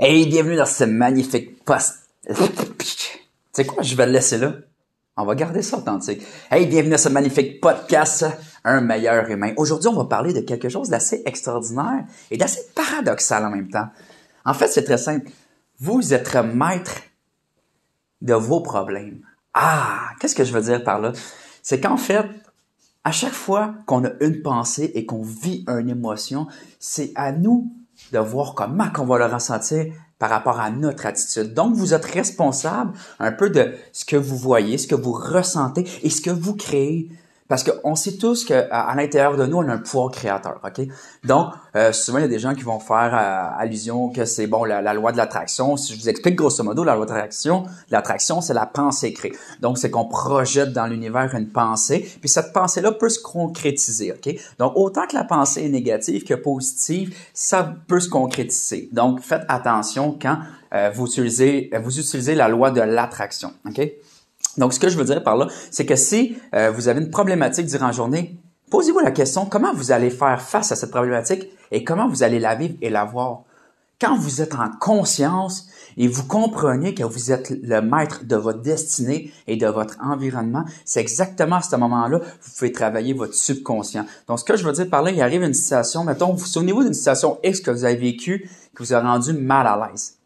Hey, bienvenue dans ce magnifique post. Tu sais quoi, je vais le laisser là. On va garder ça authentique. Hey, bienvenue dans ce magnifique podcast, Un meilleur humain. Aujourd'hui, on va parler de quelque chose d'assez extraordinaire et d'assez paradoxal en même temps. En fait, c'est très simple. Vous êtes maître de vos problèmes. Ah, qu'est-ce que je veux dire par là? C'est qu'en fait, à chaque fois qu'on a une pensée et qu'on vit une émotion, c'est à nous de voir comment on va le ressentir par rapport à notre attitude. Donc, vous êtes responsable un peu de ce que vous voyez, ce que vous ressentez et ce que vous créez parce qu'on sait tous qu'à l'intérieur de nous, on a un pouvoir créateur, OK? Donc, euh, souvent, il y a des gens qui vont faire euh, allusion que c'est, bon, la, loi de l'attraction. Si je vous explique grosso modo, la loi de l'attraction, l'attraction, c'est la pensée créée. Donc, c'est qu'on projette dans l'univers une pensée, puis cette pensée-là peut se concrétiser, OK? Donc, autant que la pensée est négative que positive, ça peut se concrétiser. Donc, faites attention quand euh, vous utilisez vous utilisez la loi de l'attraction, OK? Donc, ce que je veux dire par là, c'est que si euh, vous avez une problématique durant la journée, posez-vous la question, comment vous allez faire face à cette problématique et comment vous allez la vivre et la voir? Quand vous êtes en conscience et vous comprenez que vous êtes le maître de votre destinée et de votre environnement, c'est exactement à ce moment-là que vous pouvez travailler votre subconscient. Donc, ce que je veux dire par là, il arrive une situation, mettons, vous souvenez-vous d'une situation X que vous avez vécue, qui vous a rendu mal à l'aise.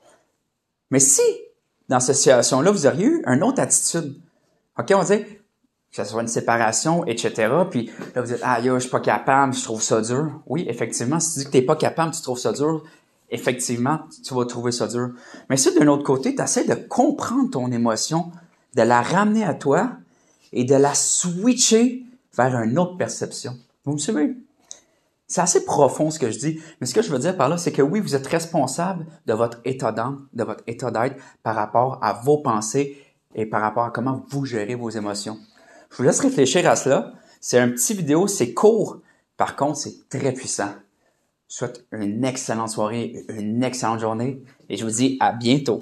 Mais si dans cette situation-là, vous auriez eu une autre attitude. OK, on dit que ce soit une séparation, etc. Puis là, vous dites, ah, yo, je suis pas capable, je trouve ça dur. Oui, effectivement, si tu dis que t'es pas capable, tu trouves ça dur, effectivement, tu vas trouver ça dur. Mais si d'un autre côté, tu essaies de comprendre ton émotion, de la ramener à toi et de la switcher vers une autre perception. Vous me suivez? C'est assez profond ce que je dis, mais ce que je veux dire par là, c'est que oui, vous êtes responsable de votre état d'âme, de votre état d'être par rapport à vos pensées et par rapport à comment vous gérez vos émotions. Je vous laisse réfléchir à cela. C'est un petit vidéo, c'est court. Par contre, c'est très puissant. Je souhaite une excellente soirée, une excellente journée et je vous dis à bientôt.